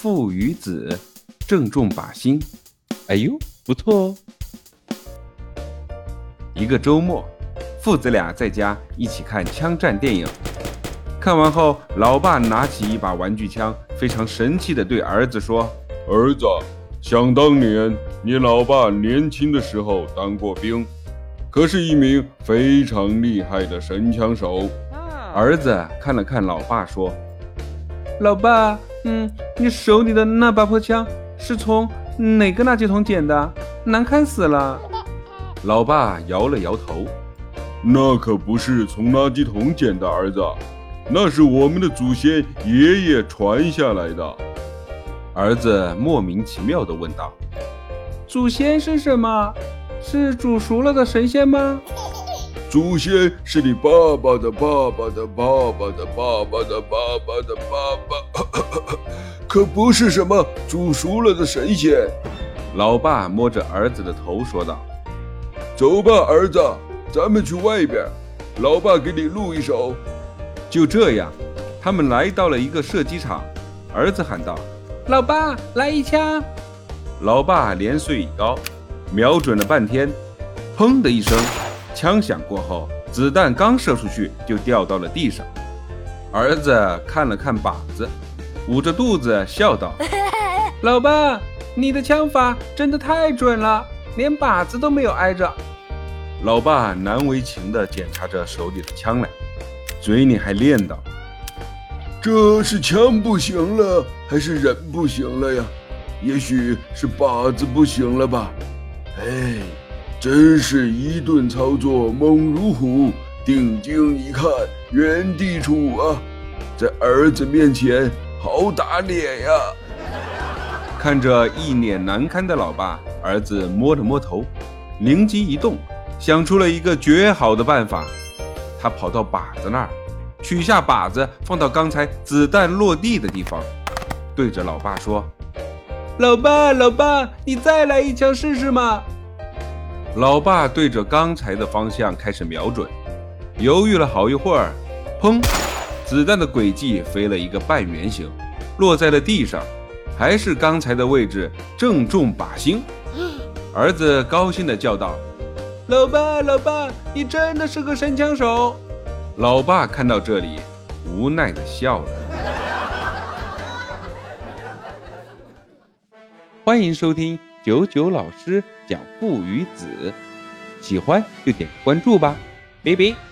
父与子，正中靶心。哎呦，不错哦！一个周末，父子俩在家一起看枪战电影。看完后，老爸拿起一把玩具枪，非常神气地对儿子说：“儿子，想当年你老爸年轻的时候当过兵，可是一名非常厉害的神枪手。”儿子看了看老爸，说：“老爸，嗯，你手里的那把破枪是从哪个垃圾桶捡的？难看死了。”老爸摇了摇头：“那可不是从垃圾桶捡的，儿子，那是我们的祖先爷爷传下来的。”儿子莫名其妙地问道：“祖先是什么？是煮熟了的神仙吗？”祖先是你爸爸的爸爸的爸爸的爸爸的爸爸的爸爸，可不是什么煮熟了的神仙。老爸摸着儿子的头说道：“走吧，儿子，咱们去外边。老爸给你录一首。”就这样，他们来到了一个射击场。儿子喊道：“老爸，来一枪！”老爸连岁已高，瞄准了半天，砰的一声。枪响过后，子弹刚射出去就掉到了地上。儿子看了看靶子，捂着肚子笑道：“ 老爸，你的枪法真的太准了，连靶子都没有挨着。”老爸难为情地检查着手里的枪来，嘴里还念叨：“这是枪不行了，还是人不行了呀？也许是靶子不行了吧？哎。”真是一顿操作猛如虎，定睛一看原地杵啊，在儿子面前好打脸呀！看着一脸难堪的老爸，儿子摸了摸头，灵机一动，想出了一个绝好的办法。他跑到靶子那儿，取下靶子放到刚才子弹落地的地方，对着老爸说：“老爸，老爸，你再来一枪试试嘛！”老爸对着刚才的方向开始瞄准，犹豫了好一会儿，砰！子弹的轨迹飞了一个半圆形，落在了地上，还是刚才的位置，正中靶心。儿子高兴地叫道：“老爸，老爸，你真的是个神枪手！”老爸看到这里，无奈地笑了。欢迎收听九九老师。讲父与子，喜欢就点个关注吧，拜拜。